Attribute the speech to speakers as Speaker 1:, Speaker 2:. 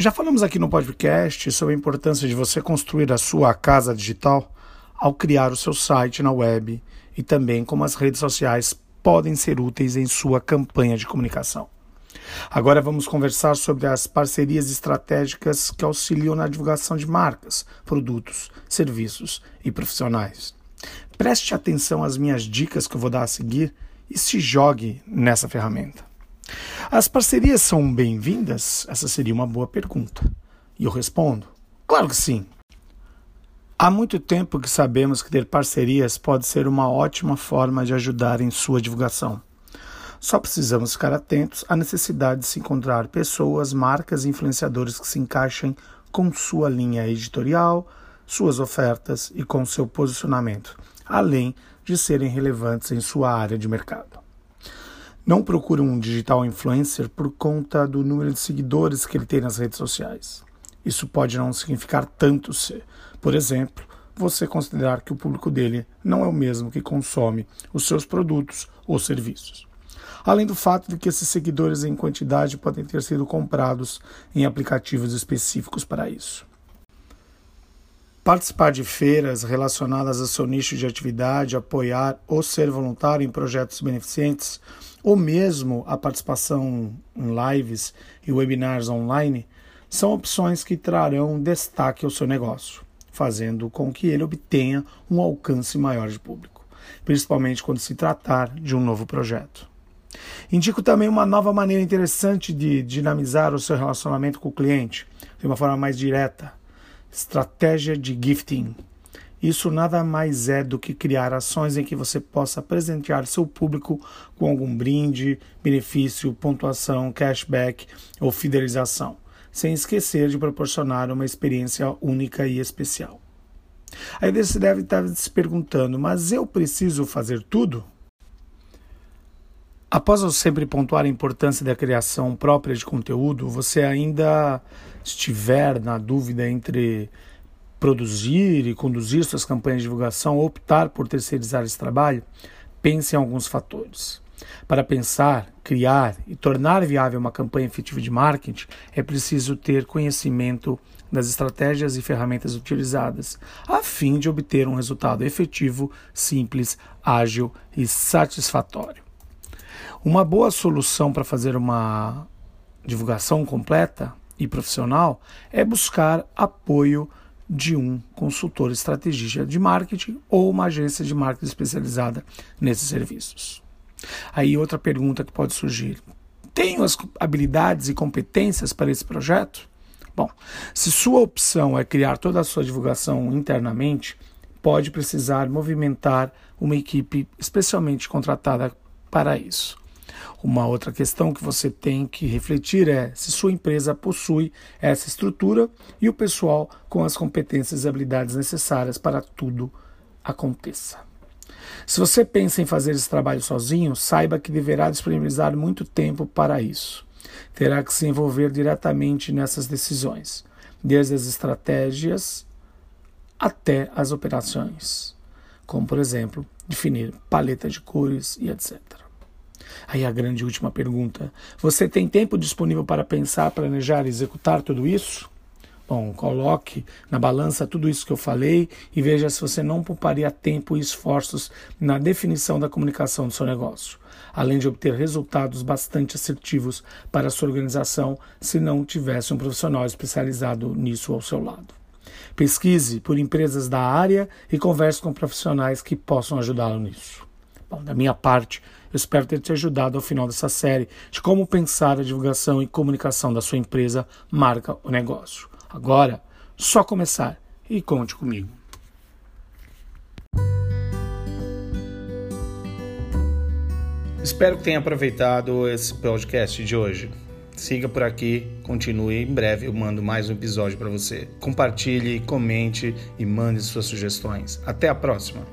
Speaker 1: Já falamos aqui no podcast sobre a importância de você construir a sua casa digital ao criar o seu site na web e também como as redes sociais podem ser úteis em sua campanha de comunicação. Agora vamos conversar sobre as parcerias estratégicas que auxiliam na divulgação de marcas, produtos, serviços e profissionais. Preste atenção às minhas dicas que eu vou dar a seguir e se jogue nessa ferramenta. As parcerias são bem-vindas? Essa seria uma boa pergunta. E eu respondo: claro que sim. Há muito tempo que sabemos que ter parcerias pode ser uma ótima forma de ajudar em sua divulgação. Só precisamos ficar atentos à necessidade de se encontrar pessoas, marcas e influenciadores que se encaixem com sua linha editorial, suas ofertas e com seu posicionamento, além de serem relevantes em sua área de mercado. Não procure um digital influencer por conta do número de seguidores que ele tem nas redes sociais. Isso pode não significar tanto se, por exemplo, você considerar que o público dele não é o mesmo que consome os seus produtos ou serviços. Além do fato de que esses seguidores em quantidade podem ter sido comprados em aplicativos específicos para isso. Participar de feiras relacionadas ao seu nicho de atividade, apoiar ou ser voluntário em projetos beneficentes, ou mesmo a participação em lives e webinars online, são opções que trarão destaque ao seu negócio, fazendo com que ele obtenha um alcance maior de público, principalmente quando se tratar de um novo projeto. Indico também uma nova maneira interessante de dinamizar o seu relacionamento com o cliente, de uma forma mais direta Estratégia de gifting. Isso nada mais é do que criar ações em que você possa presentear seu público com algum brinde, benefício, pontuação, cashback ou fidelização, sem esquecer de proporcionar uma experiência única e especial. Aí você deve estar se perguntando, mas eu preciso fazer tudo? Após eu sempre pontuar a importância da criação própria de conteúdo, você ainda estiver na dúvida entre produzir e conduzir suas campanhas de divulgação ou optar por terceirizar esse trabalho, pense em alguns fatores. Para pensar, criar e tornar viável uma campanha efetiva de marketing, é preciso ter conhecimento das estratégias e ferramentas utilizadas, a fim de obter um resultado efetivo, simples, ágil e satisfatório. Uma boa solução para fazer uma divulgação completa e profissional é buscar apoio de um consultor estrategista de marketing ou uma agência de marketing especializada nesses serviços. Aí outra pergunta que pode surgir: tenho as habilidades e competências para esse projeto? Bom, se sua opção é criar toda a sua divulgação internamente, pode precisar movimentar uma equipe especialmente contratada para isso. Uma outra questão que você tem que refletir é se sua empresa possui essa estrutura e o pessoal com as competências e habilidades necessárias para tudo aconteça. Se você pensa em fazer esse trabalho sozinho, saiba que deverá disponibilizar muito tempo para isso. Terá que se envolver diretamente nessas decisões, desde as estratégias até as operações, como, por exemplo, definir paleta de cores e etc. Aí a grande última pergunta: você tem tempo disponível para pensar, planejar e executar tudo isso? Bom, coloque na balança tudo isso que eu falei e veja se você não pouparia tempo e esforços na definição da comunicação do seu negócio, além de obter resultados bastante assertivos para a sua organização se não tivesse um profissional especializado nisso ao seu lado. Pesquise por empresas da área e converse com profissionais que possam ajudá-lo nisso. Bom, da minha parte, eu espero ter te ajudado ao final dessa série de como pensar a divulgação e comunicação da sua empresa, marca ou negócio. Agora, só começar e conte comigo. Espero que tenha aproveitado esse podcast de hoje. Siga por aqui, continue. Em breve eu mando mais um episódio para você. Compartilhe, comente e mande suas sugestões. Até a próxima!